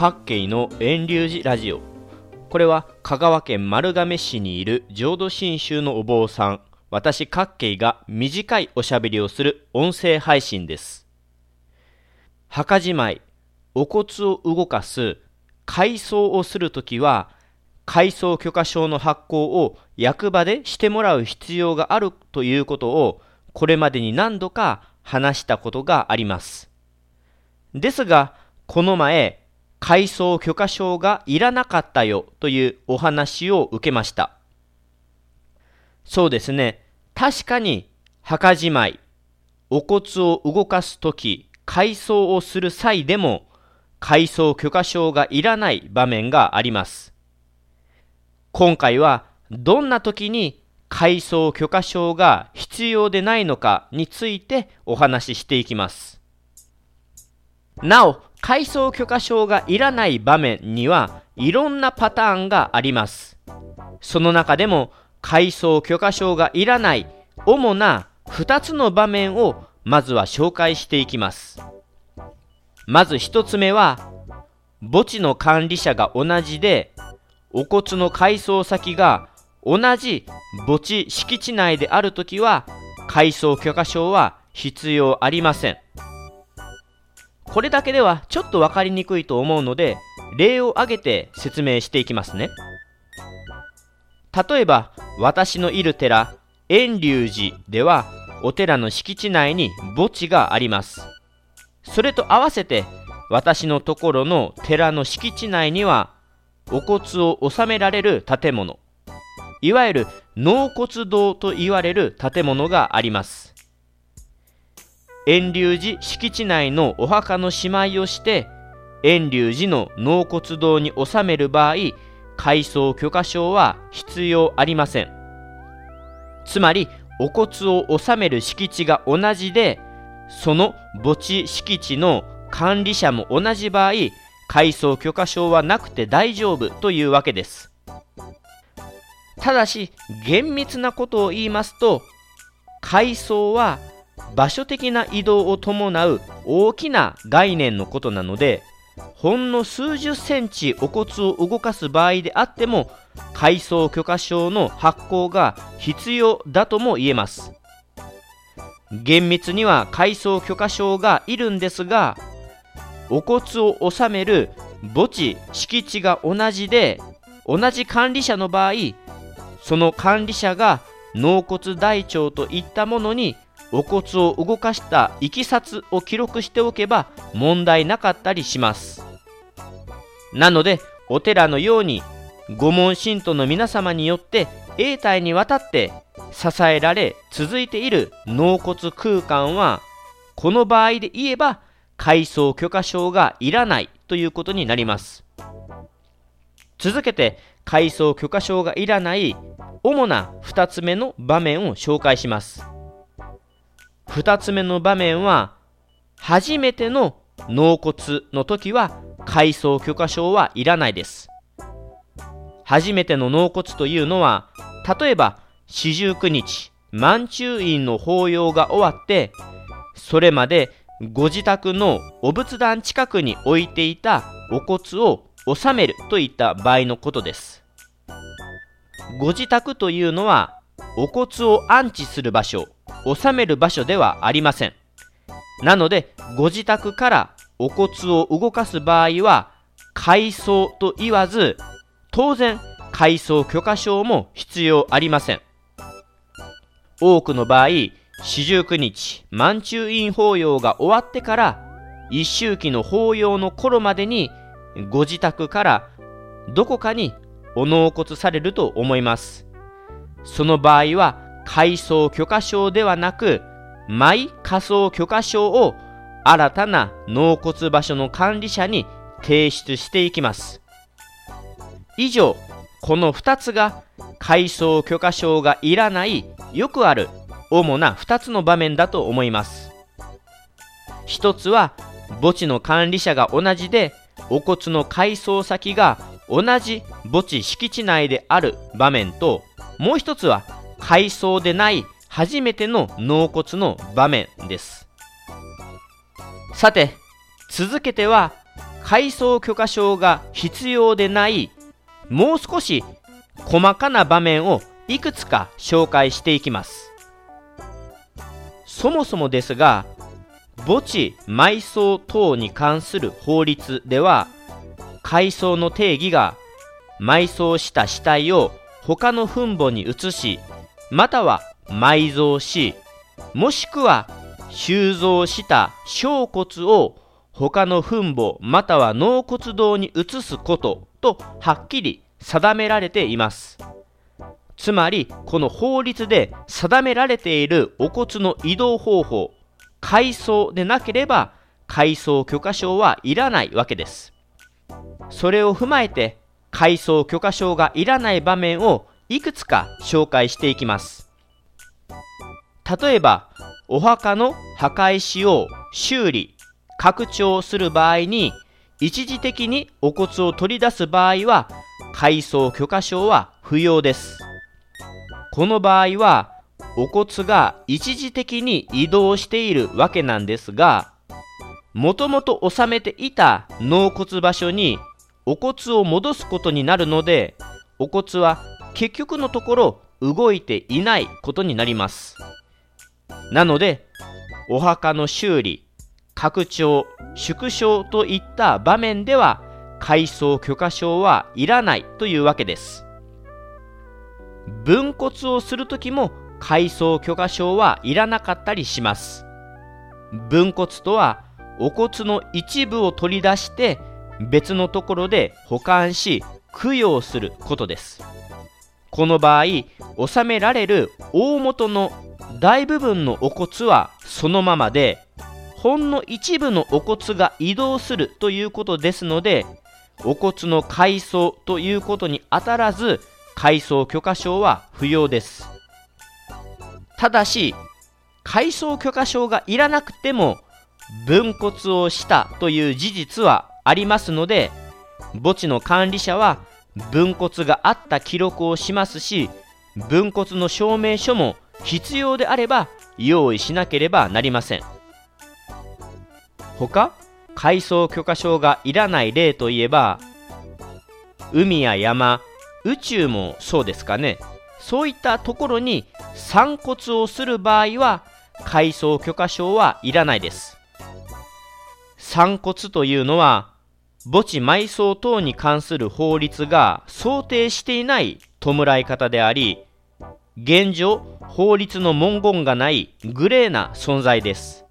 各系の遠流寺ラジオ。これは香川県丸亀市にいる浄土真宗のお坊さん。私各系が短いおしゃべりをする音声配信です。墓じまいお骨を動かす改装をするときは改装許可証の発行を役場でしてもらう必要があるということをこれまでに何度か話したことがあります。ですがこの前改装許可証がいらなかったよというお話を受けました。そうですね。確かに墓じまいお骨を動かすとき改装をする際でも改装許可証がいらない場面があります。今回はどんな時に改装許可証が必要でないのかについてお話ししていきます。なお改装許可証がいらない場面にはいろんなパターンがあります。その中でも改装許可証がいらない主な2つの場面をまずは紹介していきます。まず1つ目は墓地の管理者が同じでお骨の改装先が同じ墓地敷地内であるときは改装許可証は必要ありません。これだけではちょっと分かりにくいと思うので例を挙げて説明していきますね。例えば私のいる寺遠隆寺ではお寺の敷地内に墓地があります。それと合わせて私のところの寺の敷地内にはお骨を納められる建物。いわゆる納骨堂と言われる建物があります。遠隆寺敷地内のお墓のしまいをして遠隆寺の納骨堂に納める場合改装許可証は必要ありません。つまりお骨を納める敷地が同じでその墓地敷地の管理者も同じ場合改装許可証はなくて大丈夫というわけです。ただし厳密なことを言いますと改装は場所的な移動を伴う大きな概念のことなのでほんの数十センチお骨を動かす場合であっても改装許可証の発行が必要だとも言えます。厳密には改装許可証がいるんですがお骨を納める墓地敷地が同じで同じ管理者の場合その管理者が納骨台帳といったものにお骨を動かしたいきさつを記録しておけば問題なかったりします。なのでお寺のように御門信徒の皆様によって永代にわたって支えられ続いている納骨空間はこの場合で言えば改装許可証がいらないということになります。続けて改装許可証がいらない主な2つ目の場面を紹介します。2つ目の場面は初めての納骨の時は改装許可証はいらないです。初めての納骨というのは例えば四十九日満中院の法要が終わってそれまでご自宅のお仏壇近くに置いていたお骨を納めるといった場合のことです。ご自宅というのはお骨を安置する場所。納める場所ではありません。なのでご自宅からお骨を動かす場合は改装と言わず当然改装許可証も必要ありません。多くの場合四十九日満中院法要が終わってから一周期の法要の頃までにご自宅からどこかにお納骨されると思います。その場合は改装許可証ではなくマイ仮想許可証を新たな納骨場所の管理者に提出していきます。以上この2つが改装許可証がいらないよくある主な2つの場面だと思います。1つは墓地の管理者が同じでお骨の改装先が同じ墓地敷地内である場面ともう1つは改装でない初めての納骨の場面です。さて続けては改装許可証が必要でないもう少し細かな場面をいくつか紹介していきます。そもそもですが墓地埋葬等に関する法律では改装の定義が埋葬した死体を他の墳墓に移しまたは埋蔵しもしくは収蔵した小骨を他の墳墓または納骨堂に移すこととはっきり定められています。つまりこの法律で定められているお骨の移動方法改装でなければ改装許可証はいらないわけです。それを踏まえて改装許可証がいらない場面をいくつか紹介していきます。例えばお墓の墓石を修理拡張する場合に一時的にお骨を取り出す場合は改装許可証は不要です。この場合はお骨が一時的に移動しているわけなんですがもともと収めていた納骨場所にお骨を戻すことになるのでお骨は結局のところ動いていないことになります。なのでお墓の修理拡張縮小といった場面では改装許可証はいらないというわけです。分骨をするときも改装許可証はいらなかったりします。分骨とはお骨の一部を取り出して別のところで保管し供養することです。この場合納められる大元の大部分のお骨はそのままでほんの一部のお骨が移動するということですのでお骨の改装ということにあたらず改装許可証は不要です。ただし改装許可証がいらなくても分骨をしたという事実はありますので墓地の管理者は分骨があった記録をしますし分骨の証明書も必要であれば用意しなければなりません。他改装許可証がいらない例といえば海や山宇宙もそうですかね。そういったところに散骨をする場合は改装許可証はいらないです。散骨というのは墓地埋葬等に関する法律が想定していない弔い方であり現状法律の文言がないグレーな存在です。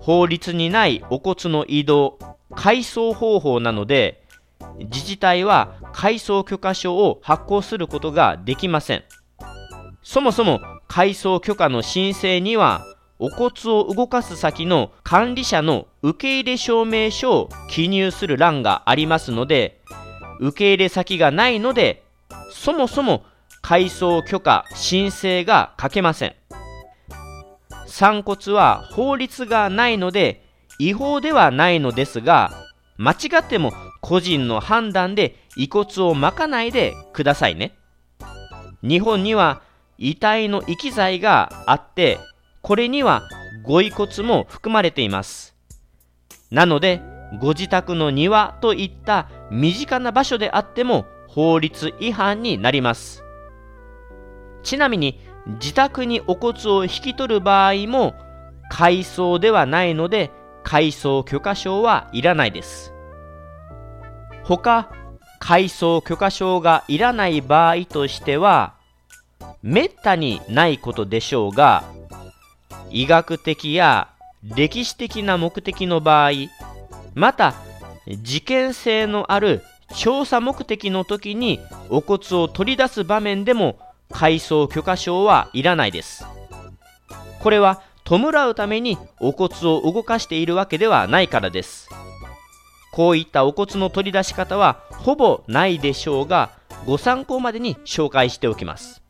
法律にないお骨の移動改装方法なので自治体は改装許可証を発行することができません。そもそも改装許可の申請にはお骨を動かす先の管理者の受け入れ証明書を記入する欄がありますので受け入れ先がないのでそもそも改装許可申請が書けません。散骨は法律がないので違法ではないのですが間違っても個人の判断で遺骨をまかないでくださいね。日本には遺体の遺棄罪があってこれにはご遺骨も含まれています。なのでご自宅の庭といった身近な場所であっても法律違反になります。ちなみに自宅にお骨を引き取る場合も改装ではないので改装許可証はいらないです。他改装許可証がいらない場合としてはめったにないことでしょうが医学的や歴史的な目的の場合また事件性のある調査目的の時にお骨を取り出す場面でも改装許可証はいらないです。これは弔うためにお骨を動かしているわけではないからです。こういったお骨の取り出し方はほぼないでしょうがご参考までに紹介しておきます。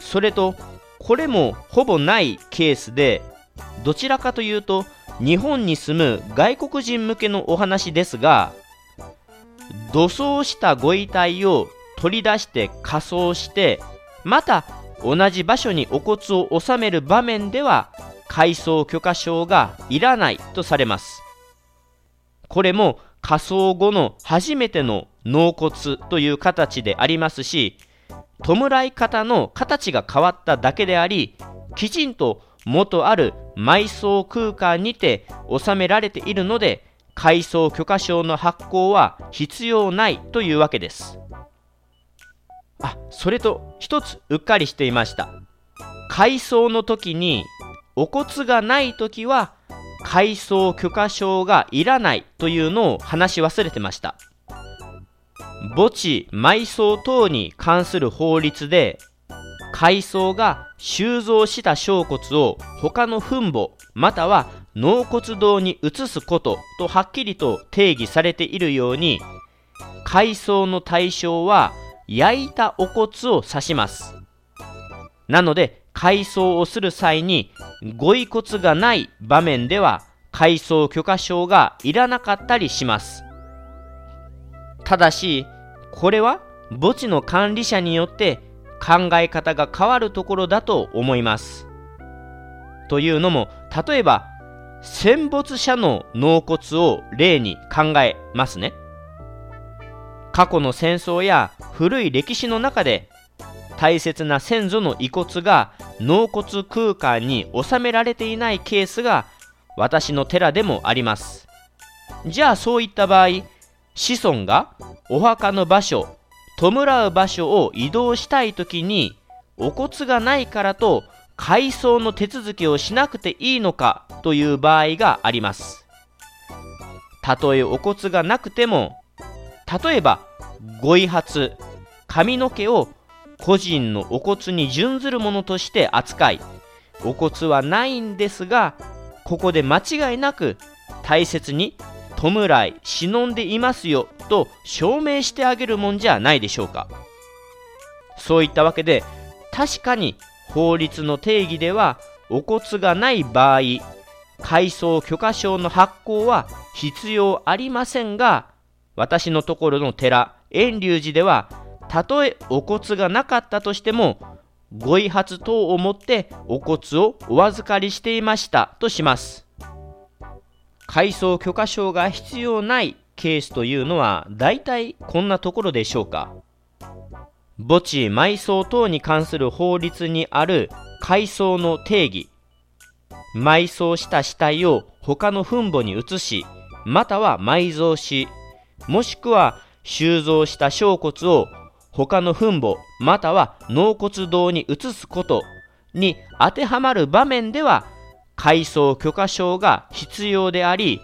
それとこれもほぼないケースでどちらかというと日本に住む外国人向けのお話ですが土葬したご遺体を取り出して火葬してまた同じ場所にお骨を納める場面では改装許可証がいらないとされます。これも仮葬後の初めての納骨という形でありますし、弔い方の形が変わっただけであり、きちんと元ある埋葬空間にて収められているので、改装許可証の発行は必要ないというわけです。あ、それと一つうっかりしていました。改装の時にお骨がない時は改装許可証がいらないというのを話し忘れてました。墓地埋葬等に関する法律で海藻が収蔵した小骨を他の墳墓または納骨堂に移すこととはっきりと定義されているように海藻の対象は焼いたお骨を指します。なので海藻をする際にご遺骨がない場面では海藻許可証がいらなかったりします。ただしこれは墓地の管理者によって考え方が変わるところだと思います。というのも例えば戦没者の納骨を例に考えますね。過去の戦争や古い歴史の中で大切な先祖の遺骨が納骨空間に収められていないケースが私の寺でもあります。じゃあそういった場合子孫がお墓の場所弔う場所を移動したい時にお骨がないからと改装の手続きをしなくていいのかという場合があります。たとえお骨がなくても例えばご遺髪髪の毛を個人のお骨に準ずるものとして扱いお骨はないんですがここで間違いなく大切に弔い忍んでいますよと証明してあげるもんじゃないでしょうか。そういったわけで確かに法律の定義ではお骨がない場合改装許可証の発行は必要ありませんが私のところの寺遠隆寺ではたとえお骨がなかったとしてもご遺髪等をもってお骨をお預かりしていましたとします。改装許可証が必要ないケースというのは大体こんなところでしょうか？墓地埋葬等に関する法律にある改装の定義。埋葬した死体を他の墳墓に移しまたは埋蔵しもしくは収蔵した小骨を他の墳墓または納骨堂に移すことに当てはまる場面では改装許可証が必要であり、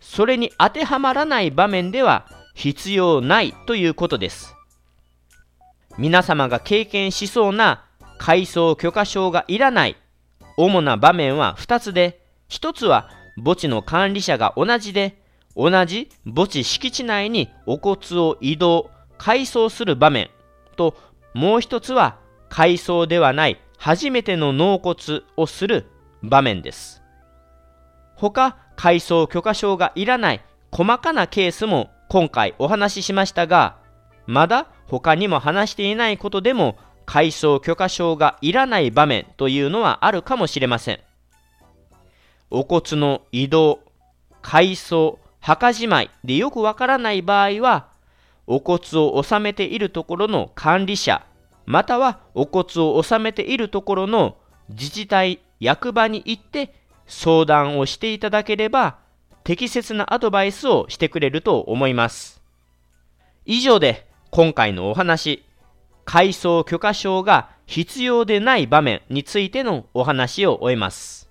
それに当てはまらない場面では必要ないということです。皆様が経験しそうな改装許可証がいらない主な場面は2つで、1つは墓地の管理者が同じで、同じ墓地敷地内にお骨を移動、改装する場面と、もう1つは改装ではない初めての納骨をする場面です。他、改装許可証がいらない細かなケースも今回お話ししましたが、まだ他にも話していないことでも改装許可証がいらない場面というのはあるかもしれません。お骨の移動、改装、墓じまいでよくわからない場合は、お骨を納めているところの管理者、またはお骨を納めているところの自治体役場に行って相談をしていただければ適切なアドバイスをしてくれると思います。以上で今回のお話、改装許可証が必要でない場面についてのお話を終えます。